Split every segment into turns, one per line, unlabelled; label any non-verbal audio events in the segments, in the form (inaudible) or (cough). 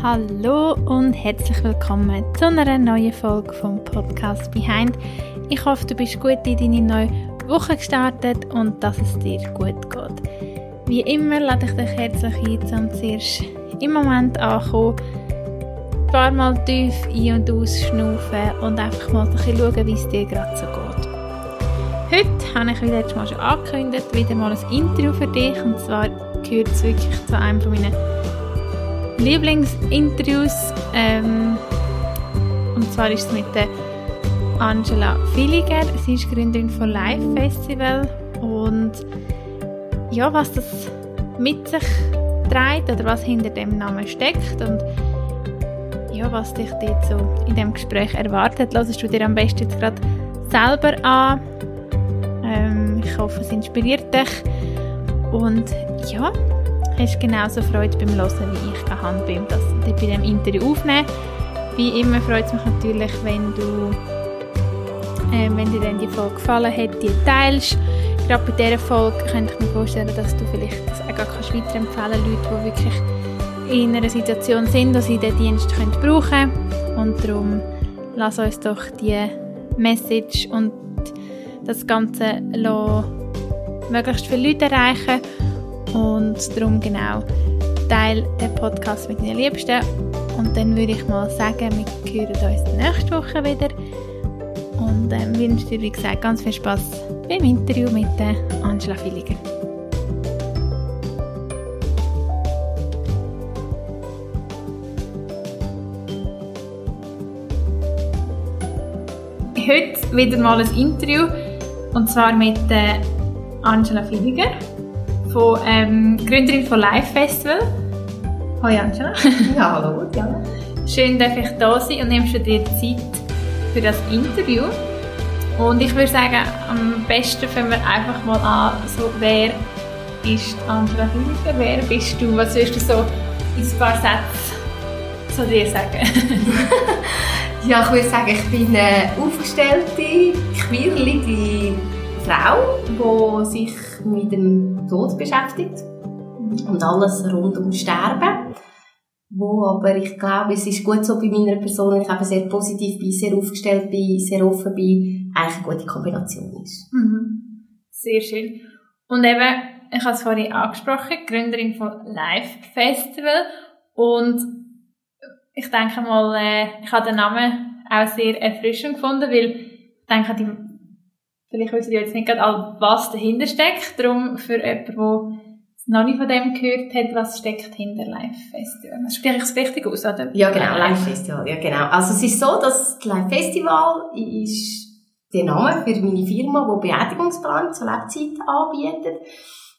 Hallo und herzlich willkommen zu einer neuen Folge vom Podcast Behind. Ich hoffe, du bist gut in deine neue Woche gestartet und dass es dir gut geht. Wie immer lade ich dich herzlich ein, um zuerst im Moment ankommen, ein paar Mal tief ein- und ausschnaufen und einfach mal ein bisschen schauen, wie es dir gerade so geht. Heute habe ich, wie letztes Mal schon angekündigt, wieder mal ein Interview für dich und zwar gehört es wirklich zu einem von meinen Lieblingsinterviews. Ähm, und zwar ist es mit der Angela Villiger. Sie ist Gründerin von Live Festival. Und ja, was das mit sich trägt oder was hinter dem Namen steckt und ja, was dich dort so in dem Gespräch erwartet, hörst du dir am besten jetzt gerade selber an. Ähm, ich hoffe, es inspiriert dich. Und ja, hast genauso Freude beim Hören, wie ich gehabt beim das bei dem Interview aufnehmen. Wie immer freut es mich natürlich, wenn du äh, wenn dir dann die Folge gefallen hat, die teilst. Gerade bei dieser Folge könnte ich mir vorstellen, dass du vielleicht das auch kannst weiterempfehlen Leute, die wirklich in einer Situation sind, wo sie den Dienst können brauchen können. Und darum lass uns doch die Message und das Ganze möglichst viele Leute erreichen und darum genau, teile den Podcast mit deinen Liebsten. Und dann würde ich mal sagen, wir hören uns nächste Woche wieder. Und ähm, wünsche dir, wie gesagt, ganz viel Spaß beim Interview mit Angela Villiger. Heute wieder mal ein Interview und zwar mit Angela Villiger von ähm, Gründerin von Live Festival. Hallo Angela. (laughs)
Ja, hallo, ja.
Schön, dass ich da sein und nimmst du dir Zeit für das Interview. Und ich würde sagen, am besten fangen wir einfach mal an, so, wer ist Angela Hülger, wer bist du, was würdest du so in ein paar Sätzen zu dir sagen? (laughs)
ja, ich würde sagen, ich bin eine aufgestellte, quirlige Frau, die sich mit dem Tod beschäftigt und alles rund um Sterben. Wo aber ich glaube, es ist gut so bei meiner Person, ich eben sehr positiv bin, sehr aufgestellt bin, sehr offen bin, eigentlich eine gute Kombination ist.
Mhm. Sehr schön. Und eben, ich habe es vorhin angesprochen, Gründerin von Live Festival und ich denke mal, äh, ich habe den Namen auch sehr erfrischend gefunden, weil ich denke, die, vielleicht wissen die jetzt nicht gerade, was dahinter steckt, darum für jemanden, der noch nicht von dem gehört hat, was steckt hinter Live Festival. Das spreche ich es richtig aus, oder?
Ja, genau, Live Festival, ja, genau. Also es ist so, dass Live Festival ist der Name für meine Firma, die Beerdigungsplan zur Lebzeit anbietet.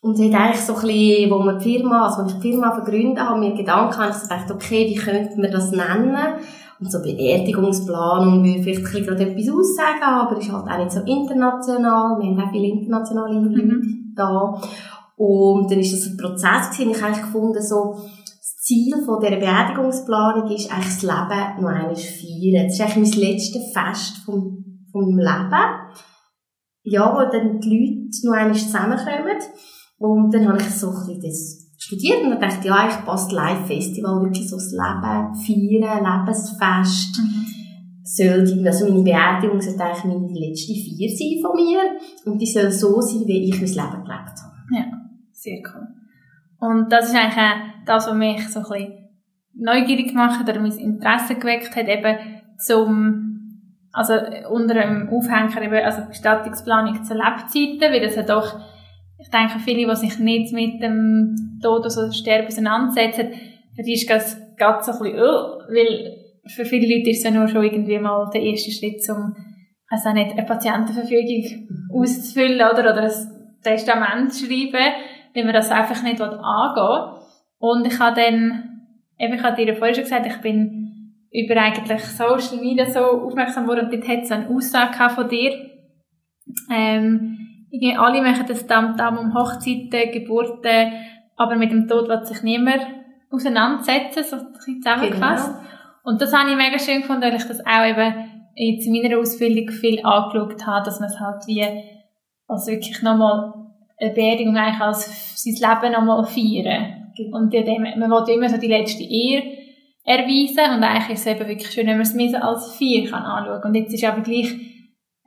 Und hat eigentlich so ein bisschen, wo wir die Firma, also wenn ich die Firma vergründet habe, mir Gedanken habe, ich gedacht, okay, wie könnte man das nennen? Und so Beerdigungsplanung würde vielleicht gerade etwas aussagen, aber ist halt auch nicht so international. Wir haben auch viele internationale Leute mhm. da. Und dann ist das ein Prozess gewesen. Ich habe eigentlich gefunden, so, das Ziel von dieser Beerdigungsplanung ist eigentlich das Leben noch einmal feiern. Das ist eigentlich mein letztes Fest vom, vom Leben. Ja, wo dann die Leute noch einmal zusammenkommen. Und dann habe ich so ein bisschen das studiert und dann dachte ich, ja, ich passt Live-Festival, wirklich so das Leben feiern, Lebensfest. Mhm. Soll also meine Beerdigung sollte eigentlich meine letzte Feier sein von mir. Und die soll so sein, wie ich mein Leben gelebt habe.
Ja, sehr cool. Und das ist eigentlich auch das, was mich so ein bisschen neugierig gemacht hat oder mein Interesse geweckt hat, eben zum, also unter einem Aufhänger eben, also Bestattungsplanung zu Lebzeiten, weil das ja doch ich denke, viele, die sich nicht mit dem Tod oder Sterben auseinandersetzen, für die ist das ganz so ein bisschen, oh, weil für viele Leute ist es ja nur schon irgendwie mal der erste Schritt, um, also nicht, eine Patientenverfügung auszufüllen oder, oder ein Testament zu schreiben, wenn man das einfach nicht angehen Und ich habe dann, eben, ich habe dir vorhin schon gesagt, ich bin über eigentlich Social Media so aufmerksam geworden und dort hat es eine Aussage von dir, ähm, irgendwie alle machen das Tamtam um Hochzeiten, Geburten, aber mit dem Tod wird sich niemand auseinandersetzen, so ein bisschen zusammengefasst. Genau. Und das habe ich mega schön gefunden, weil ich das auch eben jetzt in meiner Ausbildung viel angeschaut habe, dass man es halt wie, also wirklich nochmal eine Beerdigung eigentlich als sein Leben nochmal feiern. Genau. Und dem, man will immer so die letzte Ehe erweisen und eigentlich ist es eben wirklich schön, wenn man es mehr so als vier kann anschauen und jetzt ist aber gleich,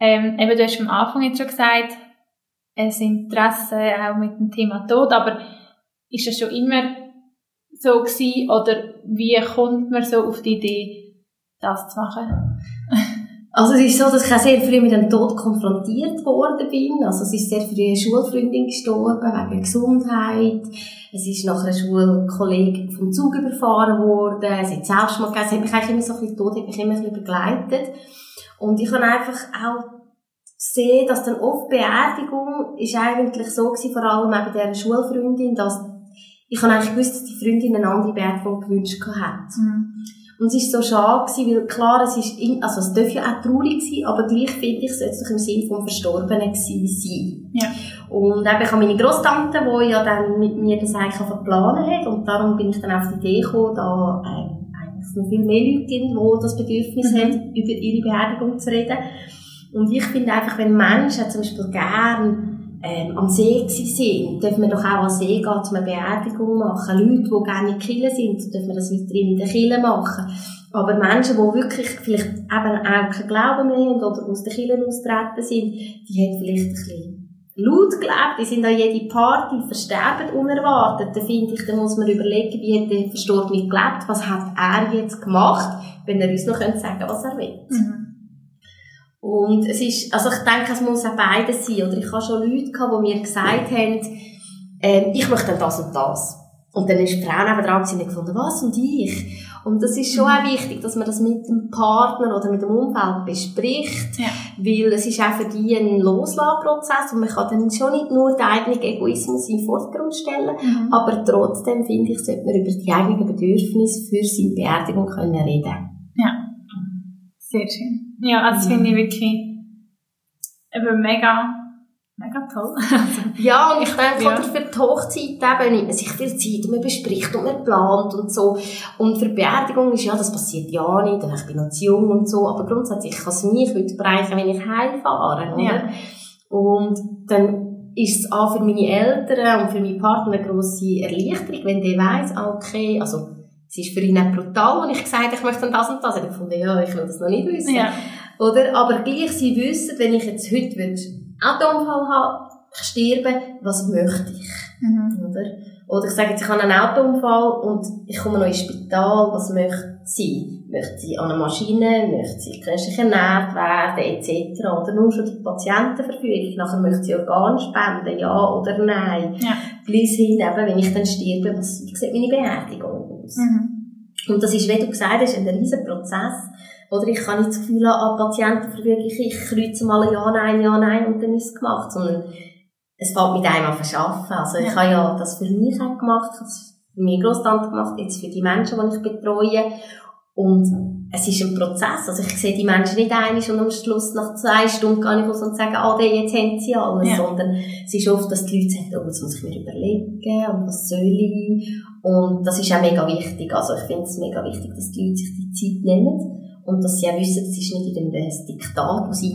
ähm, eben du hast am Anfang jetzt schon gesagt, ein Interesse auch mit dem Thema Tod, aber ist das schon immer so gewesen oder wie kommt man so auf die Idee, das zu machen? (laughs)
Also es ist so, dass ich auch sehr früh mit dem Tod konfrontiert worden bin. Also es ist sehr früh eine Schulfreundin gestorben, wegen Gesundheit. Es ist nach einer Schulkollegin vom Zug überfahren worden. Es hat Selbstmord gegeben. Es hat mich eigentlich immer so ein bisschen, Tod hat mich immer ein bisschen begleitet. Und ich habe einfach auch gesehen, dass dann oft Beerdigung ist eigentlich so gewesen, vor allem eben dieser Schulfreundin, dass ich habe eigentlich gewusst, dass die Freundin eine andere Beerdigung gewünscht hat. Mhm. Und es war so schade, gewesen, weil klar, es ist, also es darf ja auch traurig sein, aber gleich finde ich, es sollte doch im Sinne vom Verstorbenen sein. Ja. Und eben, ich habe meine Großtante, die ja dann mit mir das eigentlich verplanen hat, und darum bin ich dann auf die Idee gekommen, da äh, eigentlich noch viel mehr Leute gibt, die das Bedürfnis mhm. haben, über ihre Beerdigung zu reden. Und ich finde einfach, wenn Menschen zum Beispiel gerne ähm, am See sind, dürfen wir doch auch am See gehen, um eine Beerdigung machen. Leute, die gerne in Kille sind, dürfen wir das weiterhin in der Kille machen. Aber Menschen, die wirklich vielleicht eben auch keinen Glauben mehr haben oder aus der Kille austreten sind, die haben vielleicht ein bisschen laut gelebt, die sind an jede Party, versterben unerwartet. Da finde ich, da muss man überlegen, wie hat der Verstorbene gelebt, was hat er jetzt gemacht, wenn er uns noch sagen könnte, was er will. Mhm. Und es ist, also ich denke, es muss auch beides sein. Oder ich habe schon Leute gehabt, die mir gesagt haben, ähm, ich möchte dann das und das. Und dann ist die Frau nebenan und gefunden, was und ich? Und das ist schon mhm. auch wichtig, dass man das mit dem Partner oder mit dem Umfeld bespricht, ja. weil es ist auch für die ein Loslassprozess und man kann dann schon nicht nur den eigenen Egoismus in den Vordergrund stellen, mhm. aber trotzdem finde ich, sollte man über die eigenen Bedürfnisse für seine Beerdigung können reden.
Ja, sehr schön. Ja, also das finde ich wirklich eben mega, mega toll. (laughs)
ja, und ich denke, ja. für die Hochzeit eben nimmt man sich viel Zeit und man bespricht und man plant und so. Und für die Beerdigung ist ja, das passiert ja nicht, ich bin noch zu jung und so, aber grundsätzlich kann es mich heute bereichern, wenn ich heimfahre, oder? Ja. Und dann ist es auch für meine Eltern und für meinen Partner eine grosse Erleichterung, wenn der weiss, okay, also es ist für ihn auch brutal, wenn ich gesagt habe, ich möchte das und das. Und ich fand, ja, ich will das noch nicht wissen. Ja. Oder? Aber gleich, sie wissen, wenn ich jetzt heute einen Autounfall habe, ich sterbe, was möchte ich? Mhm. Oder? Oder ich sage jetzt, ich habe einen Autounfall und ich komme noch ins Spital, was möchte sie? Möchte sie an einer Maschine, möchte sie künstlich ernährt werden, etc. Oder nur schon die Patientenverfügung, nachher möchte sie Organ spenden, ja oder nein. Ja. Bis hin, eben, wenn ich dann sterbe, was, sieht meine Beerdigung aus? Mhm. Und das ist, wie du gesagt hast, ein riesen Prozess. Oder ich kann nicht das Gefühl haben, an Patientenverfügung, ich kreuze mal ein Ja, Nein, Ja, Nein und dann ist es gemacht, sondern es fällt mit einem an verschaffen. Also ich ja. habe ja das für mich auch gemacht, ich habe es für meine Großtante gemacht, jetzt für die Menschen, die ich betreue. Und es ist ein Prozess. Also ich sehe die Menschen nicht einig und am Schluss nach zwei Stunden kann ich raus und sagen, ah, jetzt haben sie alles. Ja. Sondern es ist oft, dass die Leute sagen, oh, jetzt muss ich mir überlegen und was soll ich. Und das ist auch mega wichtig. Also ich finde es mega wichtig, dass die Leute sich die Zeit nehmen. Und dass sie auch wissen, es ist nicht in dem Diktat, wo sie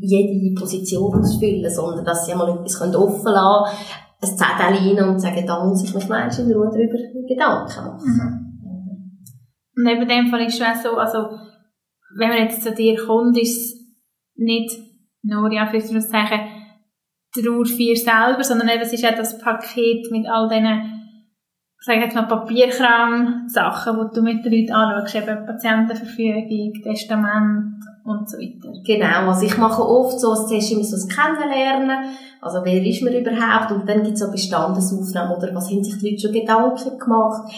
jede Position ausfüllen, sondern dass sie mal etwas offen lassen können, ein Zettel rein und sagen, da muss ich mich manchmal in Ruhe darüber Gedanken machen. Mhm.
Und neben dem Fall ist es auch so, also, wenn man jetzt zu dir kommt, ist es nicht nur, ja, für Zeichen, Trauer für selber, sondern eben, es ist auch das Paket mit all diesen sage jetzt mal Papierkram, Sachen, die du mit den Leuten anschaust, eben Patientenverfügung, Testament und so weiter.
Genau, also ich mache oft so, zuerst immer so ein Kennenlernen, also wer ist man überhaupt? Und dann gibt es so Bestandesaufnahmen oder was haben sich die Leute schon Gedanken gemacht,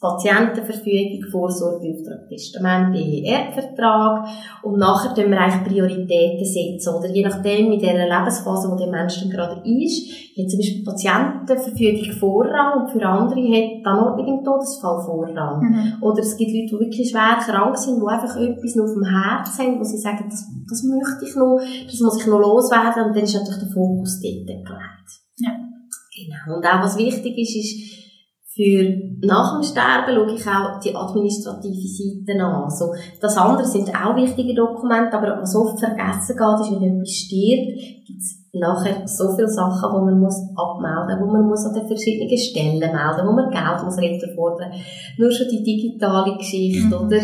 Patientenverfügung, Vorsorgeauftrag, Testament, Ehevertrag und nachher tun wir eigentlich Prioritäten setzen oder je nachdem in der Lebensphase, wo der Mensch dann gerade ist, hat zum Beispiel Patientenverfügung Vorrang und für andere hat dann auch im Todesfall Vorrang. Mhm. Oder es gibt Leute, die wirklich schwer krank sind, die einfach etwas noch auf dem Herz haben, wo sie sagen, das, das möchte ich noch, das muss ich noch loswerden und dann ist natürlich der Fokus dort gelegt. Ja. Genau. Und auch was wichtig ist, ist, für nach dem Sterben schaue ich auch die administrative Seite an. Also, das andere sind auch wichtige Dokumente, aber was oft vergessen geht, ist, wenn jemand stirbt, gibt es nachher so viele Sachen, die man muss abmelden muss, wo man muss an den verschiedenen Stellen melden, wo man Geld muss fordern. Nur schon die digitale Geschichte, mhm. oder?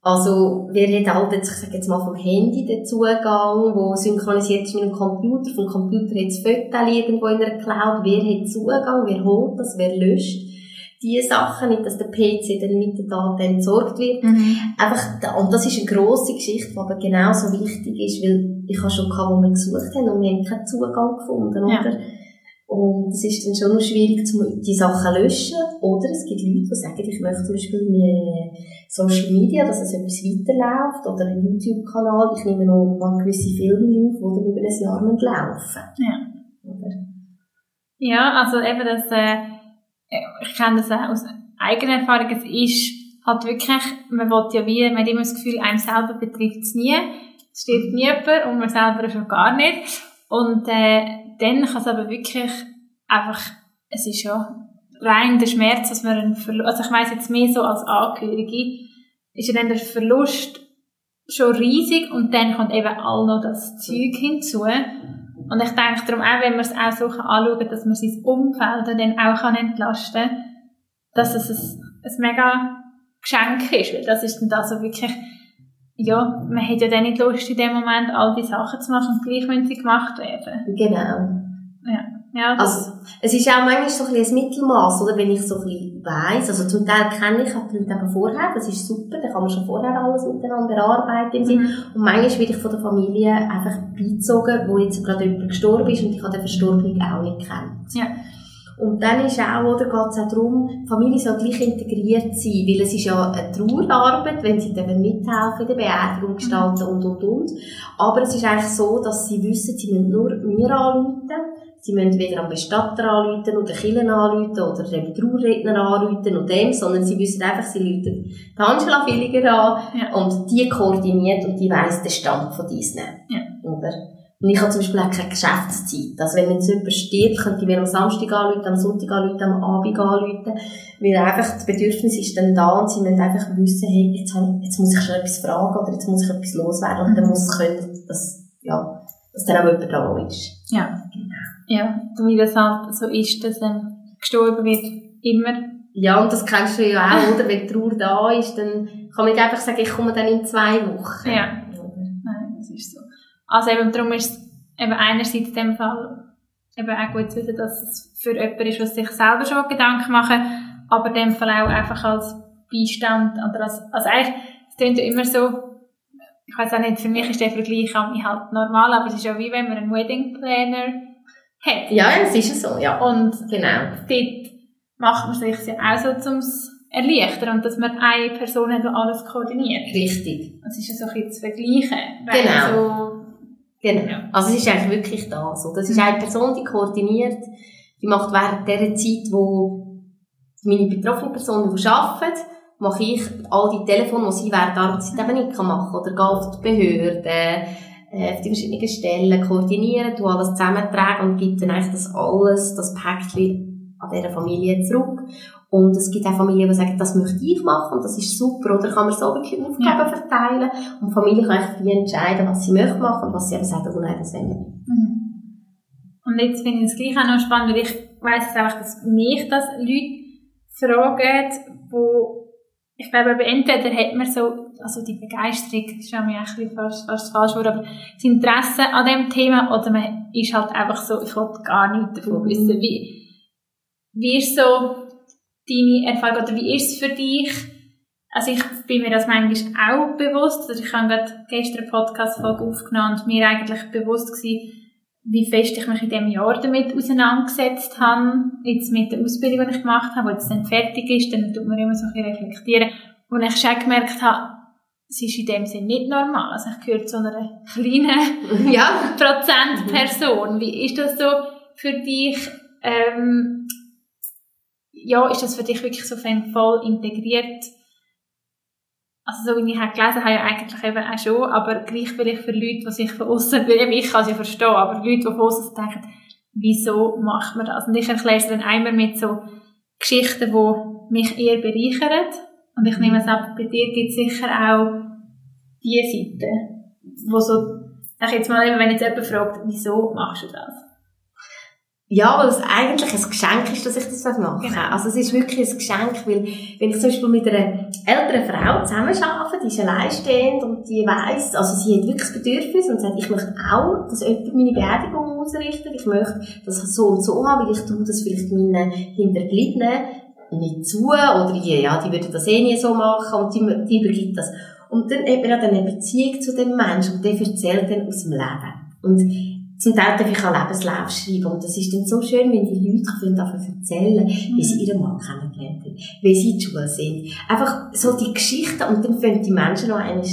Also, wer hat halt jetzt, ich sage jetzt mal vom Handy den Zugang, wo synchronisiert ist mit dem Computer, vom Computer hat das Foto irgendwo in der Cloud, wer hat Zugang, wer holt das, wer löscht diese Sachen, nicht, dass der PC dann mit den Daten entsorgt wird. Mhm. Einfach, und das ist eine grosse Geschichte, die aber genauso wichtig ist, weil ich habe schon gehabt, wo wir gesucht haben und wir haben keinen Zugang gefunden, ja. oder? Und es ist dann schon noch schwierig, die Sachen zu löschen. Oder es gibt Leute, die sagen, ich möchte zum Beispiel mit Social Media, dass es etwas weiterläuft, oder einen YouTube-Kanal. Ich nehme noch mal gewisse Filme auf, die dann über ein Jahr laufen
Ja. Oder? Ja, also eben das, äh, ich kenne das auch aus eigener Erfahrung, es ist halt wirklich, man will ja wie, man hat immer das Gefühl, einem selber betrifft es nie, es stirbt niemand und man selber schon gar nicht. Und äh, dann kann es aber wirklich einfach, es ist ja rein der Schmerz, dass man einen Verlust, also ich weiss jetzt mehr so als Angehörige, ist ja dann der Verlust schon riesig und dann kommt eben all noch das Zeug hinzu. Und ich denke darum auch, wenn man es auch so anschauen dass man sein Umfeld dann auch kann entlasten kann, dass es ein, ein mega Geschenk ist, weil das ist dann da so wirklich ja, man hat ja dann nicht Lust, in dem Moment all die Sachen zu machen, und gleich wenn sie gemacht werden.
Genau.
Ja. Ja,
also, es ist auch manchmal so ein bisschen ein Mittelmaß, oder? Wenn ich so ein bisschen weiss. Also, zum Teil kenne ich die Leute eben vorher, das ist super, da kann man schon vorher alles miteinander erarbeiten. Mhm. Und manchmal werde ich von der Familie einfach beizogen, wo jetzt gerade jemand gestorben ist und ich habe den Verstorbenen auch nicht kennt.
Ja.
Und dann ist auch, oder, geht es auch darum, die Familie soll gleich integriert sein, weil es ist ja eine Trauerarbeit, wenn sie dann mithelfen, die Beerdigung gestalten und, und, und. Aber es ist eigentlich so, dass sie wissen, sie müssen nur mir anrufen, Sie müssen weder am Bestatter anrufen oder Killen anrufen oder dem Trauerredner anrufen und dem, sondern sie wissen einfach, sie rufen die Angela Villiger an ja. und die koordiniert und die weiss den Stand von diesen.
Ja.
Oder? Und ich habe zum Beispiel auch keine Geschäftszeit. Also wenn jetzt jemand stirbt, könnte ich mir am Samstag anrufen, am Sonntag anrufen, am Abend anrufen. Weil einfach das Bedürfnis ist dann da und sie müssen einfach wissen, hey, jetzt, habe jetzt muss ich schon etwas fragen oder jetzt muss ich etwas loswerden und dann muss es können, dass, ja, dass dann auch jemand da ist.
Ja. Genau. Ja, wie das halt so ist, dass ähm, gestorben wird, immer.
Ja, und das kennst du ja auch, oder? Wenn die Trauer da ist, dann kann man nicht einfach sagen, ich komme dann in zwei Wochen.
Ja. Nein, das ist so. Also eben darum ist es eben einerseits in dem Fall eben auch gut zu wissen, dass es für jemanden ist, was sich selber schon Gedanken machen, aber in dem Fall auch einfach als Beistand oder als, also eigentlich, es klingt ja immer so, ich weiß auch nicht, für mich ist der Vergleich halt normal, aber es ist ja wie wenn man einen Wedding Planner hat.
Ja, es ist so, ja.
Und genau. dort macht man sich ja auch so zum erleichtern und dass man eine Person hat, die alles koordiniert.
Richtig.
Das ist ja so ein bisschen zu vergleichen.
Genau. So Genau. Also es ist eigentlich wirklich da so. Das ist eine Person, die koordiniert, die macht während der Zeit, wo meine betroffene Person arbeitet, mache ich all die Telefone, die sie während der Arbeitszeit eben nicht machen kann. Oder gehe auf die Behörden, äh, auf die verschiedenen Stellen, koordinieren, tu alles zusammentragen und gibt dann eigentlich das alles, das Päckchen an dieser Familie zurück. Und es gibt auch Familien, die sagen, das möchte ich machen und das ist super. Oder kann man so wirklich Aufgaben ja. verteilen. Und die Familie kann einfach entscheiden, was sie möchte machen und was sie eben sagen, oh nein, das wollen wir nicht.
Mhm. Und jetzt finde ich es gleich auch noch spannend, weil ich weiss jetzt einfach, dass mich das Leute fragen, wo ich glaube, entweder hat man so, also die Begeisterung, das ist ja mir ein bisschen fast, fast falsch Wort, aber das Interesse an dem Thema, oder man ist halt einfach so, ich will gar nichts davon wissen. Wie, wie ist so deine Erfahrung oder wie ist es für dich? Also ich bin mir das manchmal auch bewusst. Also ich habe gerade gestern eine Podcast-Folge aufgenommen und mir eigentlich bewusst gewesen, wie fest ich mich in diesem Jahr damit auseinandergesetzt habe. Jetzt mit der Ausbildung, die ich gemacht habe, die jetzt dann fertig ist, dann tut man immer so ein bisschen reflektieren. Und ich schon gemerkt habe, es ist in dem Sinne nicht normal. Also ich gehöre zu einer kleinen (laughs) ja. Prozentperson. Wie ist das so für dich? Ähm, ja, ist das für dich wirklich so voll integriert? Also so wie ich gelesen habe, ja eigentlich eben auch schon, aber gleich vielleicht für Leute, die sich von außen, (laughs) ich kann es ja verstehen, aber Leute, die von außen denken, wieso macht man das? Und ich erkläre es dann einmal mit so Geschichten, die mich eher bereichern. Und ich nehme es ab, bei dir gibt es sicher auch diese Seite, wo so, ich jetzt mal, wenn jetzt jemand fragt, wieso machst du das?
Ja, weil es eigentlich ein Geschenk ist, dass ich das mache. Genau. Also es ist wirklich ein Geschenk, weil wenn ich zum Beispiel mit einer älteren Frau zusammen arbeite, die ist alleinstehend und die weiss, also sie hat wirklich das Bedürfnis und sagt, ich möchte auch, dass jemand meine Beerdigung ausrichtet, ich möchte das so und so haben, weil ich tue das vielleicht meinen Hinterbliebenen nicht zu, oder die, ja, die würden das eh nie so machen und die, die übergibt das. Und dann hat man dann eine Beziehung zu dem Menschen und der erzählt dann aus dem Leben. Und zum Teil darf ich auch Lebenslauf schreiben und das ist dann so schön, wenn die Leute können davon erzählen, wie sie ihren Mann kennengelernt haben, wie sie in der Schule sind. Einfach so die Geschichten und dann können die Menschen noch einmal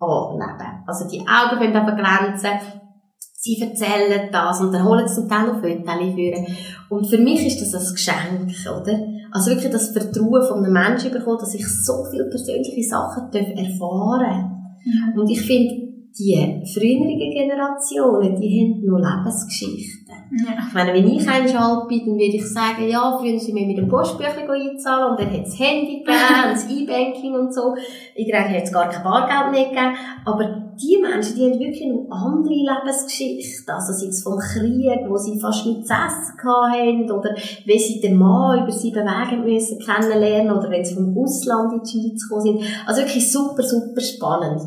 anleben. Also die Augen können aber glänzen, sie erzählen das und dann holen sie zum Teil noch Fotos führen. Und für mich ist das ein Geschenk, oder? Also wirklich das Vertrauen von einem Menschen bekommen, dass ich so viele persönliche Sachen erfahren darf. Mhm. Und ich finde, die früheren Generationen, die haben nur Lebensgeschichten. Ja. Ich meine, wenn ich einmal alt bin, dann würde ich sagen, ja, früher sind wir mit dem Postbüchlein einzahlen und dann hat es Handy gegeben, das (laughs) E-Banking und so. Irgendwann hat es gar kein Bargeld mehr gegeben. Aber die Menschen, die haben wirklich noch andere Lebensgeschichten. Also sei es vom Krieg, wo sie fast nichts zu essen hatten, oder wie sie den Mann über sieben Wege müssen kennenlernen, oder wenn sie vom Ausland in die Schweiz gekommen sind. Also wirklich super, super spannend.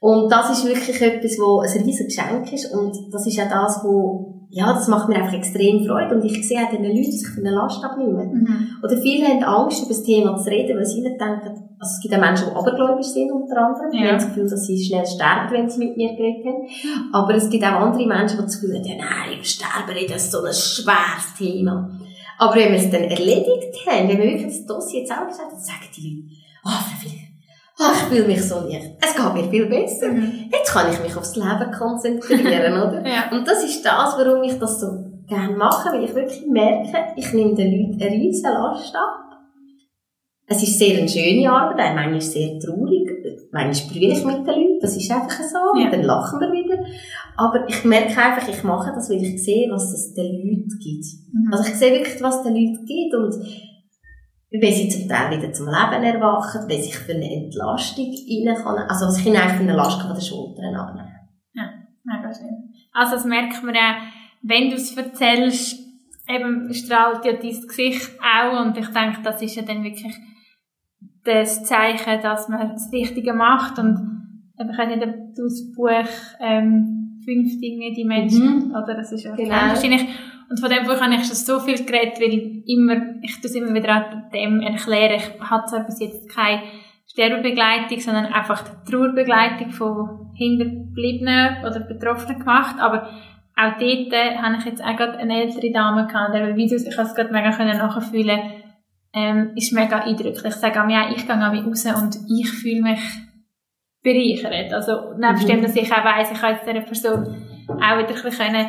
Und das ist wirklich etwas, wo ein riesiges Geschenk ist und das ist auch das, wo, ja, das macht mir einfach extrem Freude und ich sehe auch den Leuten, die sich von der Last abnehmen. Mhm. Oder viele haben Angst, über das Thema zu reden, weil sie nicht denken, also es gibt auch Menschen, die abergläubisch sind, unter anderem, die ja. haben das Gefühl, dass sie schnell sterben, wenn sie mit mir geredet haben. Aber es gibt auch andere Menschen, die das Gefühl haben, ja, nein, über Sterben reden, das ist so ein schweres Thema. Aber wenn wir es dann erledigt haben, wenn wir wirklich das Dossier jetzt auch gesagt haben, sagen die Leute, oh, Frau ach, ich fühle mich so leicht. Es geht mir viel besser. Mhm. Jetzt kann ich mich aufs Leben konzentrieren, (laughs) oder? ja. Und das ist das, warum ich das so gerne mache, weil ich wirklich merke, ich nehme den Leuten eine riesige Last ab. Es ist sehr eine schöne Arbeit, auch manchmal sehr traurig, manchmal brülle ich mit den Leuten, das ist einfach so, ja. und dann lachen wir wieder. Aber ich merke einfach, ich mache das, weil ich sehe, was es den Leuten gibt. Mhm. Also ich sehe wirklich, was es den Leuten gibt und wenn sie zum Teil wieder zum Leben erwachen, wenn sich für eine Entlastung rein kann, also sich eigentlich für eine Last von den Schultern abnehmen.
Ja, mega schön. Also das merkt man ja, wenn du es erzählst, eben strahlt ja dein Gesicht auch und ich denke, das ist ja dann wirklich das Zeichen, dass man das Richtige macht und ich habe nicht das Buch ähm, «Fünf Dinge, die Menschen», mhm. oder das ist ja genau. wahrscheinlich und von dem Buch habe ich schon so viel geredet, weil ich immer, ich es immer wieder an dem erklären. Ich habe zwar bis jetzt keine Sterbebegleitung, sondern einfach die Trauerbegleitung von Hinterbliebenen oder Betroffenen gemacht, aber auch dort äh, habe ich jetzt auch gerade eine ältere Dame gehabt, der Videos, ich habe es gerade mega nachfühlen ähm, ist mega eindrücklich. Ich sage mir, ja, ich gehe auch raus und ich fühle mich bereichert. Also, nebst mhm. dem, dass ich auch weiss, ich kann jetzt dieser Person auch wieder ein bisschen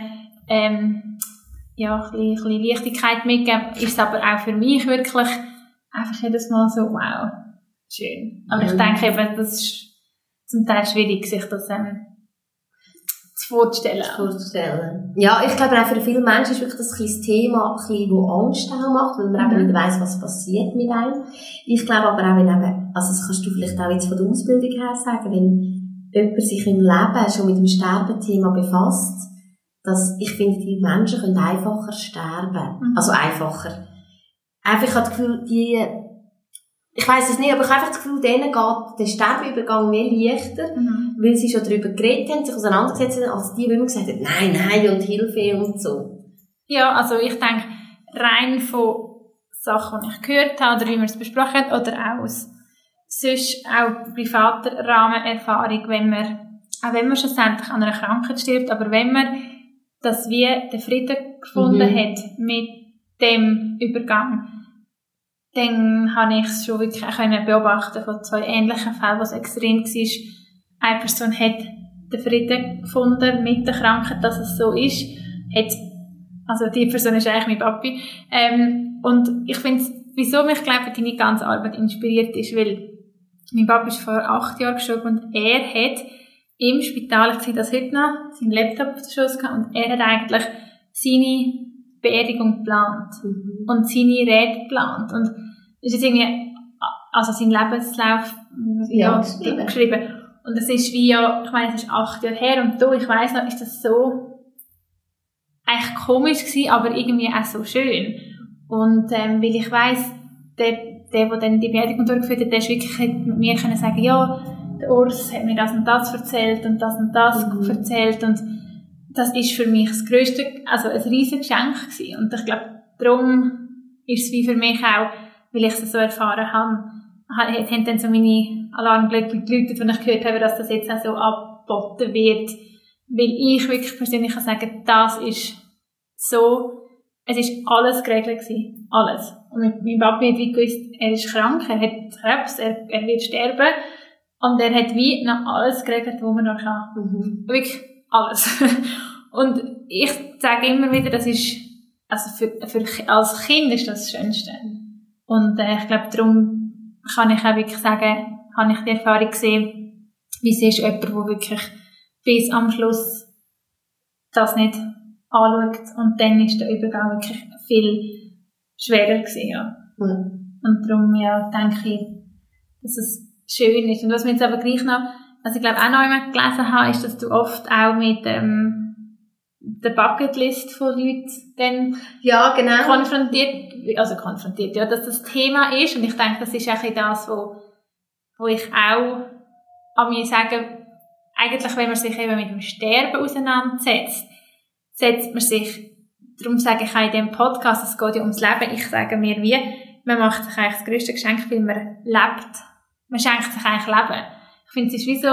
ähm, ja, ein bisschen, ein bisschen Leichtigkeit mitgeben, ist es aber auch für mich wirklich einfach jedes Mal so, wow, schön. Aber ich denke eben, das ist zum Teil schwierig, sich das ähm, vorzustellen.
vorzustellen. Ja, ich glaube auch für viele Menschen ist wirklich das ein Thema, ein bisschen, das Angst auch macht, weil man mhm. eben nicht weiss, was passiert mit einem. Ich glaube aber auch, wenn eben, also das kannst du vielleicht auch jetzt von der Ausbildung her sagen, wenn jemand sich im Leben schon mit dem Sterbenthema befasst, dass ich finde, die Menschen können einfacher sterben. Mhm. Also einfacher. Einfach, ich habe das Gefühl, die, ich weiß es nicht, aber ich habe einfach das Gefühl, denen geht der Sterbeübergang mehr leichter, mhm. weil sie schon darüber geredet haben, sich auseinandergesetzt haben, als die, die immer gesagt haben, nein, nein und Hilfe und so.
Ja, also ich denke, rein von Sachen, die ich gehört habe, oder wie wir es besprochen haben, oder auch aus sonst auch privater Rahmenerfahrung, wenn man, auch wenn man schlussendlich an einer Krankheit stirbt, aber wenn man dass wir den Frieden gefunden mhm. hat mit dem Übergang, dann habe ich es schon wirklich auch beobachten von zwei ähnlichen Fällen, was extrem war. Eine Person hat den Frieden gefunden mit der Krankheit, dass es so ist. Hat, also die Person ist eigentlich mein Papi. Ähm, und ich finde wieso mich, glaube deine ganze Arbeit inspiriert ist, weil mein Papa ist vor acht Jahren gestorben und er hat im Spital, ich sehe das heute noch, seinen Laptop auf der Schoß gehabt und er hat eigentlich seine Beerdigung geplant mhm. und seine Rede geplant und ist jetzt irgendwie, also sein Lebenslauf ja, ja geschrieben. geschrieben. Und das ist wie ja, ich meine, es ist acht Jahre her und du, ich weiss noch, ist das so eigentlich komisch gewesen, aber irgendwie auch so schön. Und ähm, weil ich weiss, der, der, der dann die Beerdigung durchgeführt hat, der ist wirklich mit mir können sagen, ja, der Urs hat mir das und das erzählt und das und das mhm. erzählt und das ist für mich das grösste, also ein riesiges Geschenk gewesen. Und ich glaube, darum ist es wie für mich auch, weil ich es so erfahren habe, haben dann so meine Alarmglöckchen geläutet, wenn ich gehört habe, dass das jetzt auch so angeboten wird. Weil ich wirklich persönlich kann sagen, das ist so, es ist alles geregelt gewesen. Alles. Und mein Papi hat wie gewusst, er ist krank, er hat Krebs, er, er wird sterben. Und er hat wie noch alles geregelt, was man noch kann. Mhm. Wirklich alles. (laughs) Und ich sage immer wieder, das ist, also für, für, als Kind ist das das Schönste. Und äh, ich glaube, darum kann ich auch wirklich sagen, habe ich die Erfahrung gesehen, wie es ist jemand, der wirklich bis am Schluss das nicht anschaut. Und dann ist der Übergang wirklich viel schwerer gewesen, ja. Mhm. Und darum, ja, denke ich, dass es schön ist. Und was mir jetzt aber gleich noch, was ich glaube auch noch einmal gelesen habe, ist, dass du oft auch mit ähm, der Bucketlist von Leuten dann
ja, genau.
konfrontiert, also konfrontiert, ja, dass das Thema ist. Und ich denke, das ist auch das, wo, wo ich auch an mir sage, eigentlich, wenn man sich eben mit dem Sterben auseinandersetzt, setzt man sich, darum sage ich auch in diesem Podcast, es geht ja ums Leben, ich sage mir wie, man macht sich eigentlich das grösste Geschenk, weil man lebt man schenkt sich eigentlich Leben. Ich finde, es ist wie so,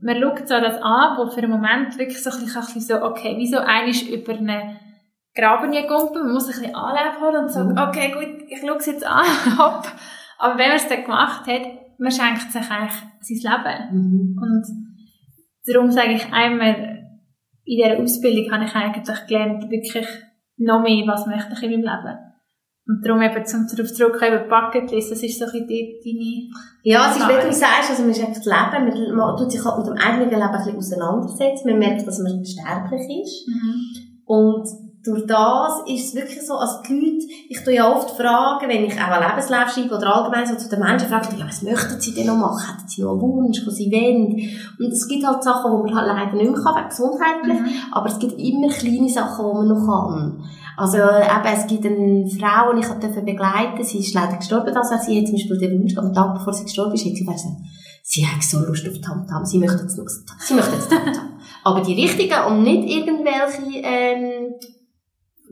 man schaut so das an, wo für einen Moment wirklich so ein bisschen so, okay, wie so einisch über eine Graben gumpeln, man muss ein bisschen Anlauf holen und sagen, mhm. okay, gut, ich schaue es jetzt an, (laughs) hopp. Aber wenn man es dann gemacht hat, man schenkt sich eigentlich sein Leben. Mhm. Und darum sage ich einmal, in dieser Ausbildung habe ich eigentlich gelernt, wirklich noch mehr, was möchte ich in meinem Leben. Und darum eben, zum darauf zurückkommen, Bucketlist, das ist so ein bisschen deine...
Ja, es ist, wie du sagst, also man ist einfach das Leben, man, tut sich halt mit dem eigenen Leben ein bisschen auseinandersetzen, man merkt, dass man sterblich ist. Mhm. Und durch das ist es wirklich so, also die Leute, ich tue ja oft fragen, wenn ich auch einen Lebenslauf schreibe oder allgemein so zu den Menschen frage, ja, was möchten sie denn noch machen? Hätten sie noch einen Wunsch, was sie wollen? Und es gibt halt Sachen, die man halt leider nicht mehr kann, gesundheitlich, mhm. aber es gibt immer kleine Sachen, die man noch kann. Also eben, es gibt eine Frau, die ich durfte begleiten sie ist leider gestorben, also sie hat zum Beispiel den Wunsch, am Tag bevor sie gestorben ist, hat sie gesagt, sie hat so Lust auf Tamtam, sie möchte jetzt noch, sie möchte jetzt Tamtam. (laughs) Aber die richtigen und nicht irgendwelche, ähm,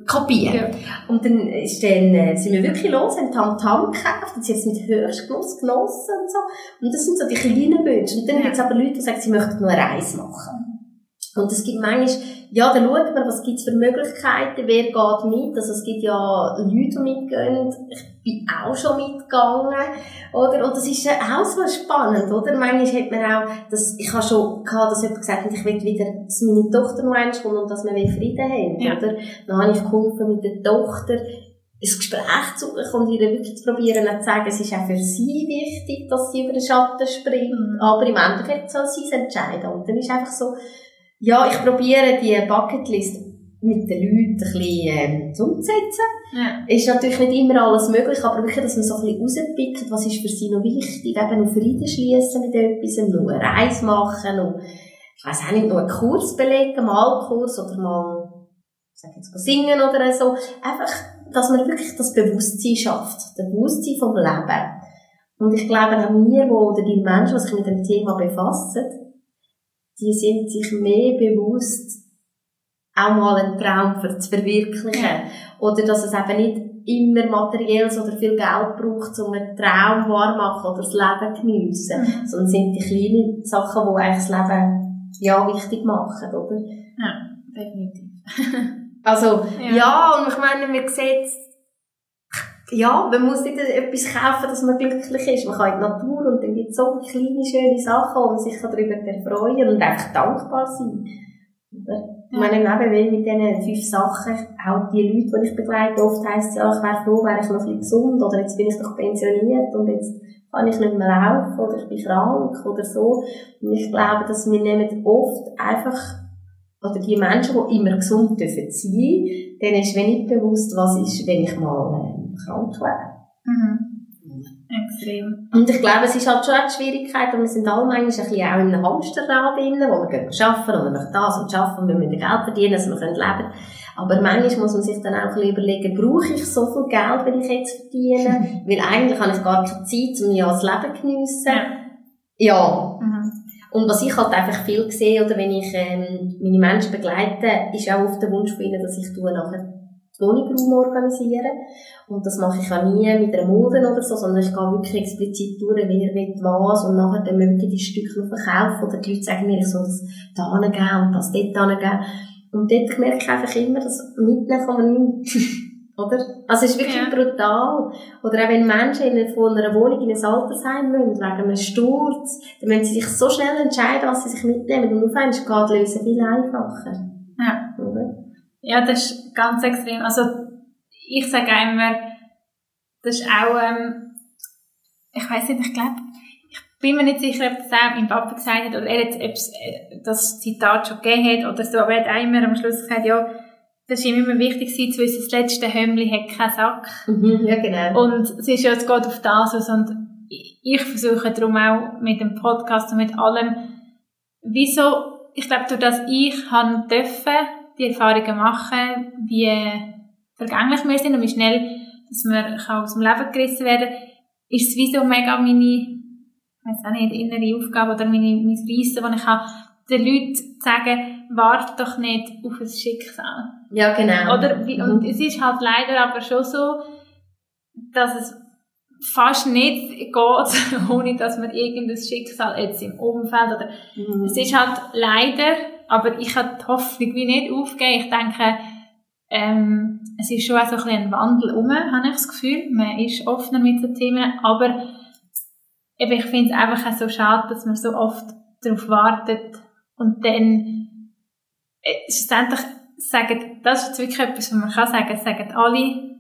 kapieren. Ja. Und dann ist dann, äh, sind wir wirklich los, haben Tamtam gekauft und sie hat es mit Höchstgenuss genossen und so. Und das sind so die kleinen Wünsche. Und dann ja. gibt es aber Leute, die sagen, sie möchten nur eine Reise machen. Und es gibt manchmal, ja, dann schaut man, was gibt's für Möglichkeiten, wer geht mit. Also es gibt ja Leute, die mitgehen. Ich bin auch schon mitgegangen, oder? Und das ist auch so spannend, oder? Manchmal hat man auch, das, ich habe schon gehabt, dass jemand gesagt hat, ich will wieder, dass meine Tochter noch eins kommt und dass wir wieder Frieden haben, ja. oder? Dann habe ich geholfen mit der Tochter, ein Gespräch zu suchen und ihr wirklich zu probieren, zu sagen, es ist auch für sie wichtig, dass sie über den Schatten springt. Mhm. Aber im Endeffekt soll sie es entscheiden. Und dann ist einfach so, ja, ich probiere die Bucketlist mit den Leuten ein bisschen ähm, umzusetzen. Ja. Ist natürlich nicht immer alles möglich, aber wirklich, dass man so ein bisschen rauspickt, was ist für sie noch wichtig, eben noch Frieden schließen mit etwas, noch eine Reise machen, noch, ich weiss auch nicht, noch einen Kurs belegen, Malkurs oder mal, ich sag jetzt, singen oder so. Einfach, dass man wirklich das Bewusstsein schafft, das Bewusstsein vom Leben. Und ich glaube auch wir, wo, oder die Menschen, die sich mit dem Thema befassen, die sind sich mehr bewusst, auch mal einen Traum zu verwirklichen. Ja. Oder dass es eben nicht immer materielles oder viel Geld braucht, um einen Traum wahrmachen oder das Leben geniessen. Mhm. Sondern sind die kleinen Sachen, die eigentlich das Leben, ja, wichtig machen, oder?
Ja, definitiv. (laughs)
also, ja. ja, und ich meine, man sieht ja, man muss nicht etwas kaufen, dass man glücklich ist. Man kann in die Natur und dann gibt es so kleine, schöne Sachen, wo man sich darüber erfreuen und einfach dankbar sein. Ja. Ich meine, eben mit diesen fünf Sachen, auch die Leute, die ich begleite, oft heisst es ja, ich wäre froh, wäre ich noch ein bisschen gesund, oder jetzt bin ich doch pensioniert und jetzt kann ich nicht mehr laufen, oder ich bin krank, oder so. Und ich glaube, dass wir nehmen oft einfach oder die Menschen, die immer gesund dürfen sein, denen ist wenig bewusst, was ist, wenn ich mal krank wäre. Mhm.
Extrem.
Und ich glaube, es ist halt schon eine Schwierigkeit, und wir sind alle manchmal ein bisschen auch in einem Hamsterrad drin, wo wir gehen arbeiten und wir das und arbeiten und wir müssen Geld verdienen, dass wir leben können. Aber manchmal muss man sich dann auch ein bisschen überlegen, brauche ich so viel Geld, wenn ich jetzt verdiene? (laughs) Weil eigentlich habe ich gar keine Zeit, um ja das Leben zu geniessen. Ja. ja. Mhm. Und was ich halt einfach viel sehe, oder wenn ich ähm, meine Menschen begleite, ist auch oft der Wunsch von ihnen, dass ich tue nachher Wohnraum organisieren. Und das mache ich auch nie mit einer Mulde oder so, sondern ich gehe wirklich explizit durch, wer will was und nachher dann möchte ich die Stücke noch verkaufen oder die Leute sagen mir, ich soll das da hingeben und das dort hingeben. Und dort merke ich einfach immer, dass mitnehmen kann man nicht. (laughs) Oder? Also es ist wirklich ja. brutal. Oder auch wenn Menschen in von einer Wohnung in ein Altersheim müssen, wegen einem Sturz, dann müssen sie sich so schnell entscheiden, was sie sich mitnehmen. Und auf einmal geht lösen viel einfacher.
Ja. Oder? Ja, das ist ganz extrem. Also, ich sage immer, das ist auch, ähm, ich weiß nicht, ich glaube, ich bin mir nicht sicher, ob das auch mein Papa gesagt hat, oder er es äh, das Zitat schon gegeben hat, oder so, aber er hat auch immer am Schluss gesagt, ja, das ist ihm immer wichtig zu wissen, das letzte Hömmli hat keinen Sack.
Mhm, ja, genau.
Und es ist ja, es geht auf das aus, und ich versuche darum auch mit dem Podcast und mit allem, wieso, ich glaube, durch das ich haben dürfen, die Erfahrungen machen, wie vergänglich wir sind und wie schnell, dass man aus dem Leben gerissen werden kann, ist es wie so mega meine, ich weiß auch nicht, innere Aufgabe oder meine, mein Reissen, das ich habe, den Leuten zu sagen, warte doch nicht auf ein Schicksal.
Ja, genau.
Oder, und mhm. es ist halt leider aber schon so, dass es fast nicht geht, (laughs) ohne dass man irgendein Schicksal jetzt im Umfeld oder, mhm. es ist halt leider aber ich habe die Hoffnung wie nicht aufgegeben. Ich denke, ähm, es ist schon auch so ein, bisschen ein Wandel um, habe ich das Gefühl. Man ist offener mit so Themen, aber eben, ich finde es einfach auch so schade, dass man so oft darauf wartet und dann äh, schlussendlich sagen, das ist wirklich etwas, was man kann sagen, sagen alle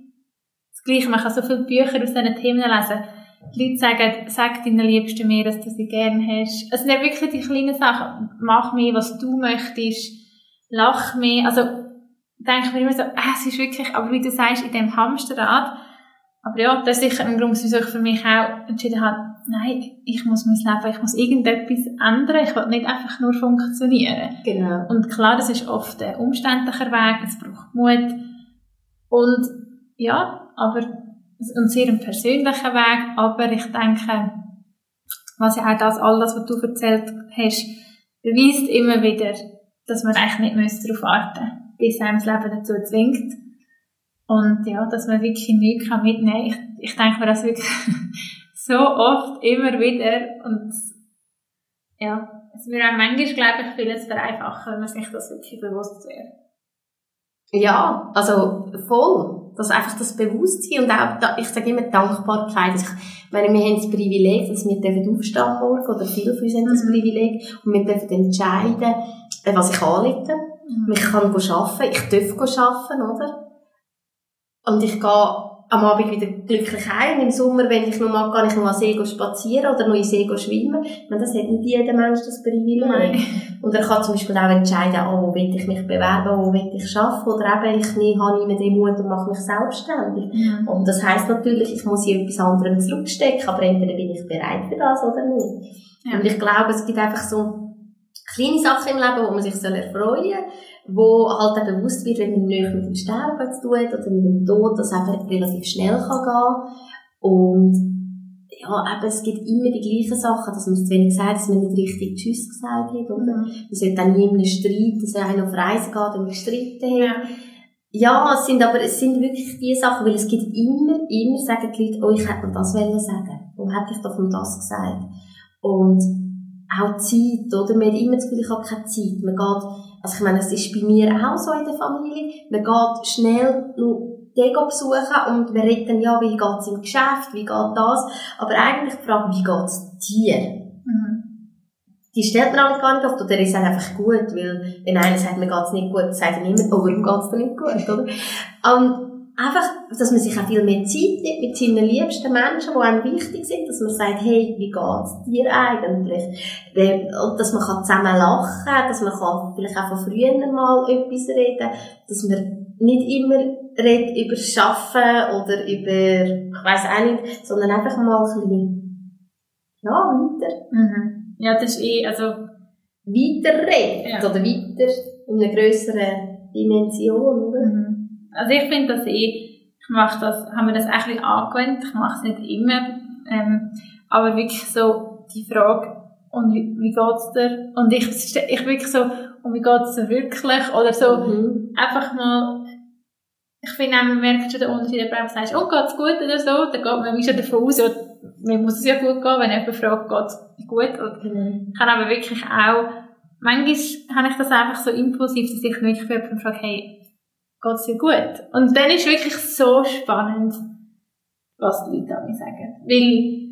das Gleiche. Man kann so viele Bücher aus diesen Themen lesen die Leute sagen, sag deinen Liebsten mehr, dass du sie gerne hast. Es sind ja wirklich die kleinen Sachen. Mach mehr, was du möchtest. Lach mehr. Also, denke ich mir immer so, ah, es ist wirklich, aber wie du sagst, in dem Hamsterrad. Aber ja, das ist sicher ein Grund, wieso ich für mich auch entschieden habe, nein, ich muss mein Leben, ich muss irgendetwas ändern. Ich will nicht einfach nur funktionieren.
Genau.
Und klar, das ist oft ein umständlicher Weg, es braucht Mut. Und ja, aber ein sehr persönlicher Weg, aber ich denke, was ja auch das, all das, was du erzählt hast, beweist immer wieder, dass man eigentlich nicht darauf warten muss, bis einem das Leben dazu zwingt. Und ja, dass man wirklich nichts mitnehmen kann. Ich, ich denke mir das wirklich (laughs) so oft, immer wieder. Und ja, es würde auch manchmal, glaube ich, vieles vereinfachen, wenn man sich das wirklich bewusst wäre.
Ja, also voll dass einfach das Bewusstsein und auch, ich sage immer Dankbarkeit. Also ich meine, wir haben das Privileg, dass wir dürfen aufstehen morgen, oder viele von uns haben das mhm. Privileg, und wir dürfen entscheiden, äh, was ich anlege. Mhm. Ich kann arbeiten, ich darf arbeiten, oder? Und ich gehe am Abend wieder glücklich heim. Im Sommer, wenn ich noch mal, kann ich noch an See spazieren oder noch in See schwimmen. Ich meine, das hat nicht jeder Mensch das Privileg. Und er kann zum Beispiel auch entscheiden, oh, wo will ich mich bewerben, wo will ich arbeiten, oder eben, ich nie, habe nicht mehr den Mut und mache mich selbstständig. Mhm. Und das heisst natürlich, ich muss hier etwas anderem zurückstecken, aber entweder bin ich bereit für das oder nicht. Ja. Und ich glaube, es gibt einfach so kleine Sachen im Leben, wo man sich erfreuen soll wo halt auch bewusst wird, wenn man nicht mit dem Sterben zu tun hat oder mit dem Tod, dass einfach relativ schnell kann gehen und ja, eben, es gibt immer die gleichen Sachen, dass man es zu wenig sagt, dass man nicht richtig Tschüss gesagt hat, oder? Mhm. Man sollte dann nie in einem Streit, dass er einer auf Reise geht und gestritten hat. Ja. ja, es sind aber, es sind wirklich die Sachen, weil es gibt immer, immer sagen die Leute, oh, ich hätte mir das wollen sagen. Warum hätte ich doch nur das gesagt? Und auch Zeit, oder? Man hat immer das Gefühl, ich habe keine Zeit. Man geht, also ich meine, es ist bei mir auch so in der Familie. Man geht schnell nur den besuchen und redet dann, ja, wie geht's im Geschäft, wie geht das? Aber eigentlich die Frage, wie geht's dir? Mhm. Die stellt man alle gar nicht oft, oder ist es einfach gut, weil wenn einer sagt, mir geht's nicht gut, sagt er niemand, oh, warum geht's dir nicht gut, oder? Um, (laughs) einfach, dass man sich auch viel mehr Zeit nimmt mit seinen liebsten Menschen, die einem wichtig sind, dass man sagt, hey, wie geht's dir eigentlich? Und dass man zusammen lachen kann, dass man kann vielleicht auch von früher mal etwas reden dass man nicht immer redet über Schaffen oder über, ich weiss auch nicht, sondern einfach mal ein bisschen, ja, weiter.
Mhm. Ja, das ist eh, also,
weiter redet, ja. oder weiter in einer grösseren Dimension, oder? Mhm.
Also ich finde das eh, ich mache das, haben wir das ein bisschen angewöhnt, ich mache es nicht immer, ähm, aber wirklich so die Frage, und wie, wie geht's dir? Und ich, ich wirklich so, und wie geht's dir wirklich? Oder so, mhm. einfach mal, ich finde man merkt schon den Unterschied, wenn du sagst, oh, geht's gut oder so, dann geht man schon davon aus, ja, mir muss es ja gut gehen, wenn jemand fragt, geht's gut? Oder, mhm. Ich kann aber wirklich auch, manchmal habe ich das einfach so impulsiv, dass ich wirklich jemanden frage, hey, geht's dir gut? Und dann ist wirklich so spannend, was die Leute an mir sagen. Weil,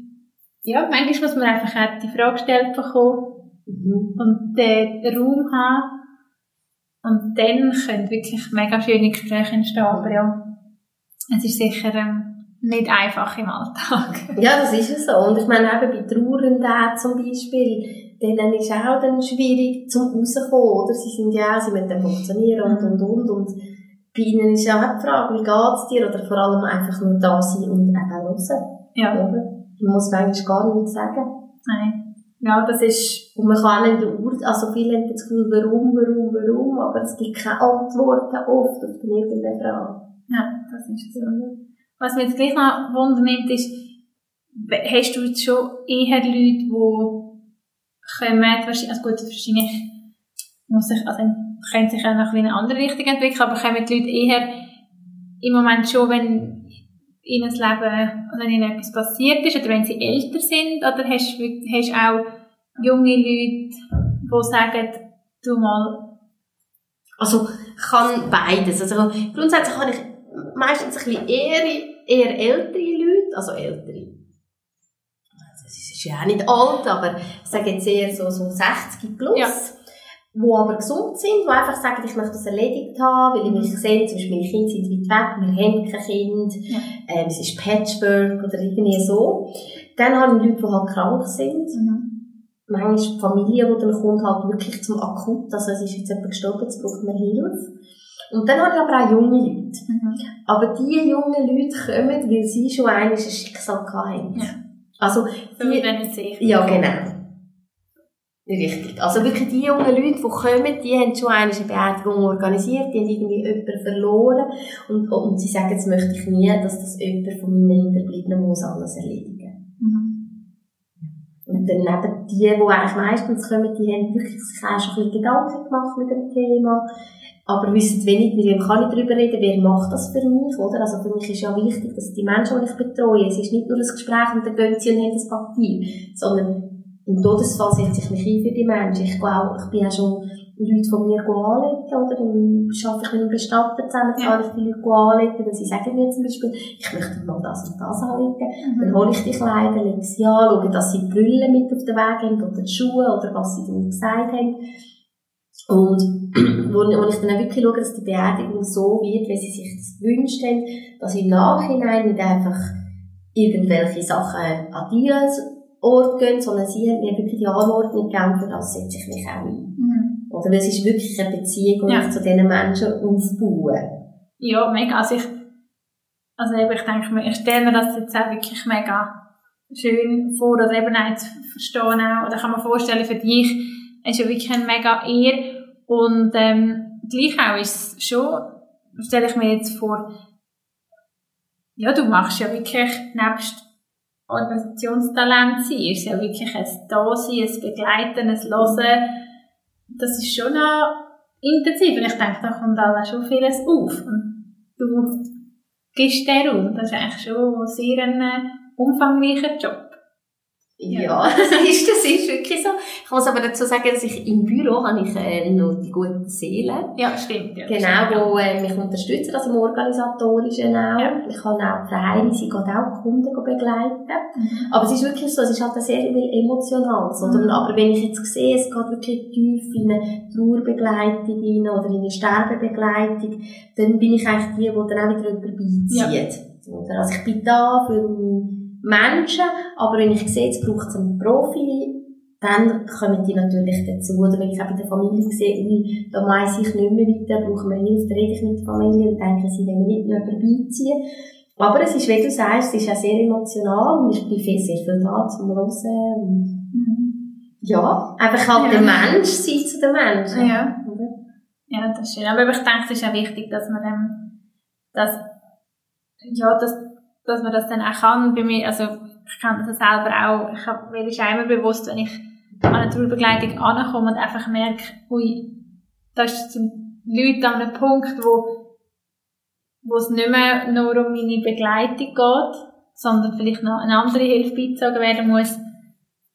ja, manchmal muss man einfach auch die Frage gestellt bekommen mhm. und den Raum haben. Und dann können wirklich mega schöne Gespräche entstehen. Aber ja, es ist sicher ähm, nicht einfach im Alltag. (laughs)
ja, das ist es so. Und ich meine, eben bei Trauernden zum Beispiel, denen ist auch dann schwierig zum rauskommen, oder? Sie sind ja auch, sie müssen dann funktionieren und, und, und. und bei ihnen ist ja auch die Frage, wie geht es dir? Oder vor allem einfach nur da sein und eben hören.
Ja.
Oder? Man muss manchmal gar nichts sagen.
Nein. Ja, das ist...
Und man kann nicht Ur also viele haben das Gefühl, warum, warum, warum, aber es gibt keine Antworten oft auf irgendeine Frage.
Ja, das ist so. Was mich jetzt gleich noch wundernimmt, ist, hast du jetzt schon eher Leute, die kommen, also gut, wahrscheinlich muss sich, also können sich auch noch in eine andere Richtung entwickeln, aber kommen die Leute eher im Moment schon, wenn ihnen das Leben, wenn ihnen etwas passiert ist, oder wenn sie älter sind, oder hast du auch junge Leute, die sagen, du mal...
Also, ich kann beides. Also, grundsätzlich kann ich meistens ein bisschen eher, eher ältere Leute, also ältere. Das ist ja auch nicht alt, aber ich sage jetzt eher so, so 60 plus. Ja die aber gesund sind, die einfach sagen, ich möchte das erledigt haben, weil ich mich sehe, zum Beispiel meine Kinder sind weit weg, wir haben kein Kind, ja. ähm, es ist Patchwork oder irgendwie so. Dann habe ich Leute, die halt krank sind. Mhm. Manchmal Familie, die dann kommt halt wirklich zum Akut, also es ist jetzt jemand gestorben, jetzt braucht man Hilfe. Und dann habe ich aber auch junge Leute. Mhm. Aber diese jungen Leute kommen, weil sie schon einmal ein Schicksal hatten. Ja. Also,
die,
ja, genau. Richtig. Also wirklich die jungen Leute, die kommen, die haben schon eine Beerdigung organisiert, die haben irgendwie jemanden verloren und, und sie sagen, jetzt möchte ich nie, dass das jemand von meinen Hinterbliebenen muss alles erledigen. Mhm. Und dann eben die, die eigentlich meistens kommen, die haben wirklich sich auch schon ein bisschen Gedanken gemacht mit dem Thema, aber wissen wenig, mit wem kann ich darüber reden, wer macht das für mich, oder? Also für mich ist ja wichtig, dass die Menschen, die ich betreue, es ist nicht nur ein Gespräch und dann gehen sie und haben das Papier, sondern im Todesfall setze ich mich ein für die Menschen. Ich glaube, ich bin auch schon Leute von mir anlegen, oder? Dann arbeite ich mit einem Bestatter zusammen, zahle ich die Leute anlegen, weil sie sagen mir zum Beispiel, ich möchte mal das und das anlegen. Mhm. Dann hole ich die Kleider, lege sie an, schaue, dass sie die Brille mit auf den Weg haben, oder die Schuhe, oder was sie dann gesagt haben. Und (clears throat) wo, wo ich dann auch wirklich schaue, dass die Beerdigung so wird, wie sie sich das gewünscht haben, dass im Nachhinein nicht einfach irgendwelche Sachen an die Ort gehen, sondern sie hat mir wirklich die Anordnung gegeben, für das setze ich mich auch ein. Mhm. Oder es ist wirklich eine Beziehung, die ja. ich zu diesen Menschen aufbaue.
Ja, mega. Also ich, also eben, ich denke mir, ich stelle mir das jetzt auch wirklich mega schön vor, oder eben auch zu verstehen auch, oder kann man vorstellen, für dich ist ja wirklich ein mega Ehr und ähm, gleich auch ist es schon, stelle ich mir jetzt vor, ja, du machst ja wirklich nebst Organisationstalent sein, ist ja wirklich ein Dasein, ein Begleiten, ein Hören. Das ist schon noch intensiv und ich denke, da kommt auch schon vieles auf. Und du gibst den Raum, das ist eigentlich schon sehr ein umfangreicher Job.
Ja, (laughs) das ist, das ist wirklich so. Ich muss aber dazu sagen, dass ich im Büro habe ich äh, noch die guten Seelen.
Ja, stimmt. Ja,
genau,
stimmt,
wo äh, mich unterstützen, also im Organisatorischen auch.
Ja.
Ich kann auch Heini, sie geht auch Kunden begleiten.
Mhm.
Aber es ist wirklich so, es ist halt sehr viel Emotionales. Oder?
Mhm.
Aber wenn ich jetzt sehe, es geht wirklich tief in eine Trauerbegleitung rein oder in eine Sterbebegleitung, dann bin ich eigentlich die, die dann auch wieder jemanden beizieht. Oder? Also ich bin da für meine Menschen, aber wenn ich sehe, jetzt braucht es einen Profi, dann kommen die natürlich dazu. Oder wenn ich auch bei der Familie sehe, ui, da weiss ich nicht mehr weiter, brauchen wir Hilfe, dann rede ich mit der Familie und denke, sie wollen nicht mehr vorbeiziehen. Aber es ist, wie du sagst, es ist auch sehr emotional und ich bin viel, sehr viel da zum Hören. Und
Mhm.
ja, einfach halt
Ja.
der Mensch sein zu den Menschen.
Ja.
Oder?
Ja, das ist schön. Aber ich denke, es ist auch wichtig, dass man ähm, das, ja, dass, dass man das dann auch kann. Bei mir, also, ich kenne das selber auch. Ich hab, mir ist auch immer bewusst, wenn ich an eine Tourbegleitung ankomme und einfach merke, ui, da sind Leute an einem Punkt, wo, wo es nicht mehr nur um meine Begleitung geht, sondern vielleicht noch eine andere Hilfe beizogen werden muss,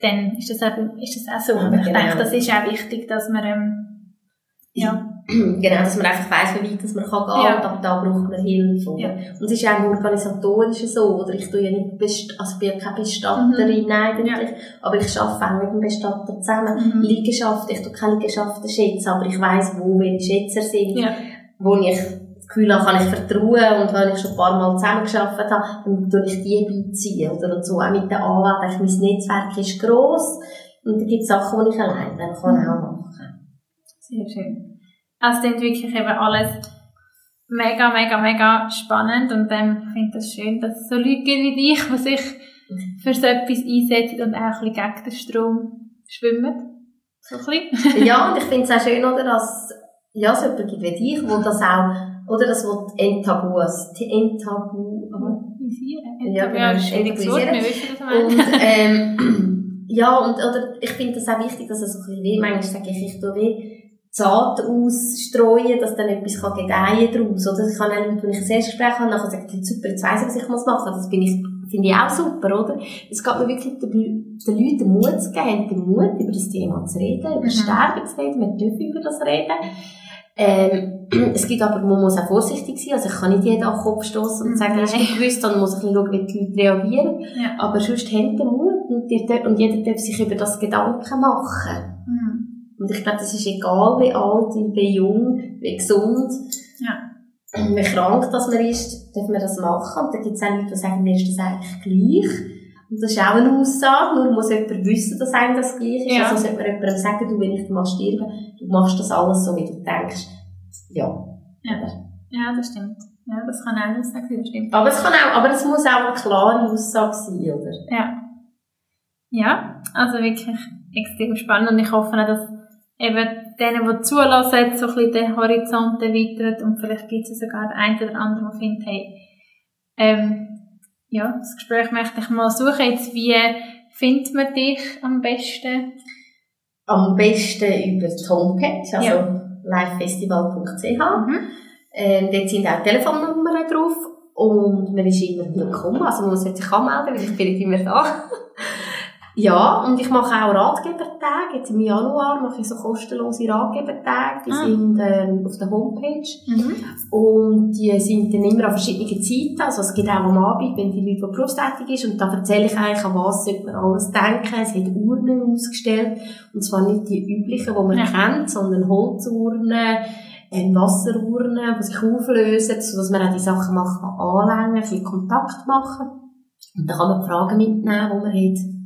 dann ist das, eben, ist das auch so. Und ich
Genau.
denke, das ist auch wichtig, dass man, ähm, ja, (clears throat)
Genau, dass man einfach weiss, wie weit man kann gehen
Ja.
kann, aber da braucht man Hilfe.
Ja.
Und es ist auch im Organisatorischen so, oder? Ich tue ja nicht, best also bin ja keine Bestatterin
Mhm.
eigentlich, aber ich arbeite auch mit dem Bestatter zusammen.
Mhm.
Liegenschaften, ich tue keine Liegenschaften schätzen, aber ich weiss, wo welche Schätzer sind,
ja.
wo ich das Gefühl habe, kann ich vertrauen und wenn ich schon ein paar Mal zusammengearbeitet habe, dann tue ich die beiziehen. Oder? Und so auch mit den Anwälten. Mein Netzwerk ist gross und da gibt es Sachen, die ich alleine kann auch machen.
Sehr schön. Also, es klingt wirklich eben alles mega, mega, mega spannend und ähm, ich finde das schön, dass es so Leute gibt wie dich, die sich für so etwas einsetzen und auch ein bisschen gegen den Strom schwimmen. So ein bisschen. (laughs)
ja, und ich finde es auch schön, oder, dass ja, es jemanden gibt wie dich, wo das auch, oder das will Enttabuas, Enttabu, aber- Ja, genau,
ja, Wort, wir
enttabuisieren.
wissen, was du
und, ähm, (laughs) ja, und, oder, ich finde das auch wichtig, dass es so ein bisschen wie, manchmal sage ich, ich tue wie, Saat ausstreuen, dass dann etwas kann gedeihen daraus, oder? Ich kann Leute, wenn ich ein Erstgespräch habe, nachher sagen, super, jetzt weiss ich, was ich muss machen. Das finde ich, finde ich auch super, oder? Es geht mir wirklich den, den Leuten den Mut zu geben, den Mut, über das Thema zu reden, über
Mhm.
Sterben zu reden, wir dürfen über das reden. Ähm, (clears throat) es gibt aber, man muss auch vorsichtig sein, also ich kann nicht jeden an den Kopf stoßen und sagen, ist
Nein.
nicht gewusst, dann muss ich ein bisschen schauen, wie die Leute reagieren.
Ja.
Aber sonst haben den Mut und, und jeder darf sich über das Gedanken machen.
Mhm.
Und ich glaube, das ist egal, wie alt, wie jung, wie gesund,
Ja.
wie krank das man ist, darf man das machen. Und dann gibt es auch Leute, die sagen, mir ist das eigentlich gleich. Und das ist auch eine Aussage, nur muss jemand wissen, dass einem das gleich ist.
Ja.
Also sollte man jemandem sagen, du, wenn ich mal sterbe, du machst das alles so, wie du denkst. Ja.
Ja. ja, das stimmt. Ja, das kann auch eine Aussage sein, das stimmt.
Aber es kann auch, aber es muss auch eine klare Aussage sein, oder?
Ja. Ja, also wirklich extrem spannend und ich hoffe auch, dass eben denen, die zulassen, so ein bisschen den Horizont erweitert und vielleicht gibt es sogar den einen oder anderen, der findet, hey, ähm, ja, das Gespräch möchte ich mal suchen. Jetzt, wie findet man dich am besten?
Am besten über die Homepage, also
Ja.
livefestival.ch.
Mhm.
Ähm, dort sind auch Telefonnummern drauf und man ist immer willkommen, also man sollte sich anmelden, weil ich bin nicht immer da. Ja, und ich mache auch Ratgebertage, jetzt im Januar mache ich so kostenlose Ratgebertage, die
Ah.
sind ähm, auf der Homepage
Mhm.
und die sind dann immer an verschiedenen Zeiten, also es gibt auch am Abend, wenn die Leute, die berufstätig ist und da erzähle ich eigentlich, an was sollte man alles denken, es hat Urnen ausgestellt und zwar nicht die üblichen, die man
Ja.
kennt, sondern Holzurnen, ähm, Wasserurnen, die sich auflösen, sodass man auch die Sachen mal kann anlängen, bisschen Kontakt machen. Und da kann man die Fragen mitnehmen, die man hat.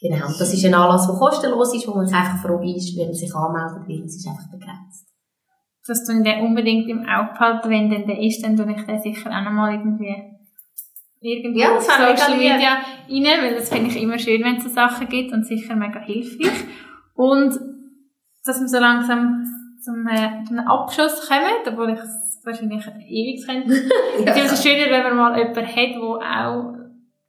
Genau. Und das ist ein Anlass, der kostenlos ist, wo man sich einfach froh ist, wenn man sich anmeldet, weil es ist einfach begrenzt.
Dass du den unbedingt im Auge behalten, wenn der ist, dann tue ich den sicher auch nochmal irgendwie irgendwo
Ja,
auf Social. Media rein, weil das finde ich immer schön, wenn es so Sachen gibt und sicher mega hilfreich. Und dass wir so langsam zum, äh, zum Abschluss kommen, obwohl ich es wahrscheinlich ewig könnte. (laughs) Ich finde es schöner, wenn man mal jemanden hat, der auch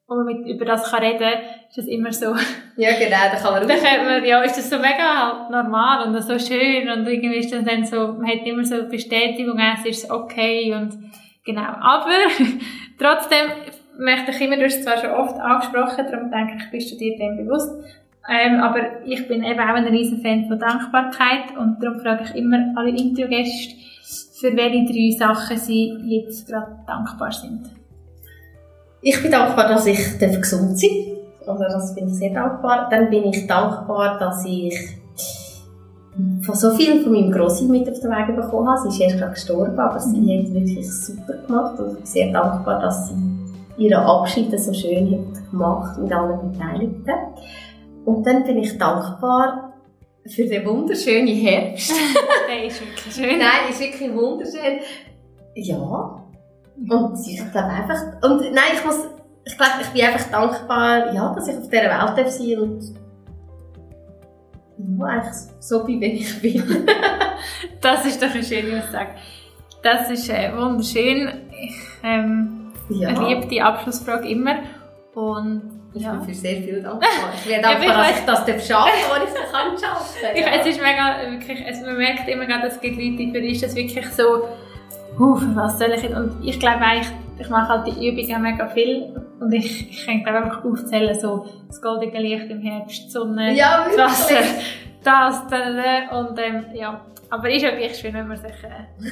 wo man mit, über das kann reden kann, ist das immer so.
Ja, genau, da kann man (laughs)
Dann könnte man, ja, ist das so mega halt normal und so schön und irgendwie ist das dann so, man hat immer so Bestätigung, es ist okay und genau. Aber (laughs) trotzdem möchte ich immer, du hast zwar schon oft angesprochen, darum denke ich, bist du dir dem bewusst. Ähm, aber ich bin eben auch ein riesen Fan von Dankbarkeit und darum frage ich immer alle Interviewgäste, für welche drei Sachen sie jetzt gerade dankbar sind.
Ich bin dankbar, dass ich gesund sein darf. Also das bin ich sehr dankbar. Dann bin ich dankbar, dass ich von so viel von meinem Grossi mit auf den Weg bekommen habe. Sie ist erst gerade gestorben, aber sie mhm. hat wirklich super gemacht und ich bin sehr dankbar, dass sie ihren Abschied so schön hat gemacht mit allen Beteiligten. Und dann bin ich dankbar für den wunderschönen Herbst. (laughs)
der ist wirklich schön.
Nein, ist wirklich wunderschön. Ja. Und ich glaube einfach, und nein, ich muss, ich glaube, ich bin einfach dankbar, ja, dass ich auf dieser Welt darf sein und ja, eigentlich so bin, wie ich bin. (laughs)
das ist doch eine schöne Aussage. Das ist äh, wunderschön. Ich ähm, ja. liebe die Abschlussfrage immer. Und
ich ja. bin für sehr viel dankbar. Ich bin (laughs) dankbar, ja, dass ich das darf schaffen, wo ich es kann schaffen. (laughs)
Ja. Es ist mega, wirklich, also man merkt immer dass es gibt Leute, für die ist das wirklich so, uh, was soll ich jetzt? Und ich glaube eigentlich, ich mache halt die Übungen mega viel und ich, ich kann glaube einfach aufzählen, so das goldige Licht im Herbst, die Sonne,
ja,
das Wasser, das, das, und ähm, ja, aber ist ja schön, wenn man sich äh, (laughs)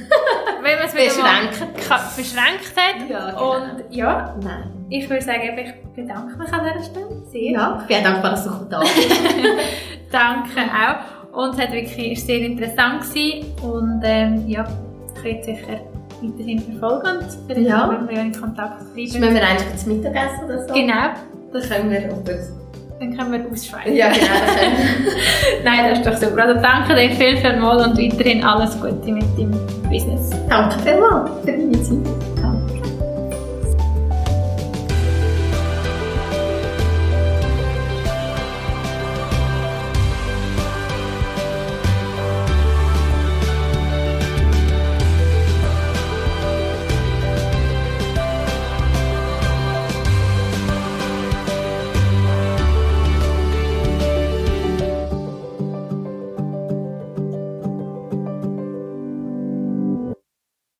wenn man es beschränkt. beschränkt hat. Ja, genau. Und ja, Nein. ich würde sagen, ich bedanke mich an dieser Stelle sehr.
Ja, ich bin dankbar, dass du da bist. (laughs)
Danke auch. Und es war wirklich sehr interessant gewesen. Und ähm, ja, ich sicher weiterhin verfolgen vielleicht ja. werden wir ja in Kontakt bleiben.
Müssen wir eigentlich das Mittagessen oder so?
Genau.
Das können wir
dann können wir ausschweifen.
Ja, genau. (laughs)
Nein, das ist doch super. Also danke dir viel, viel mal und weiterhin alles Gute mit deinem Business.
Danke vielmals für deine Zeit.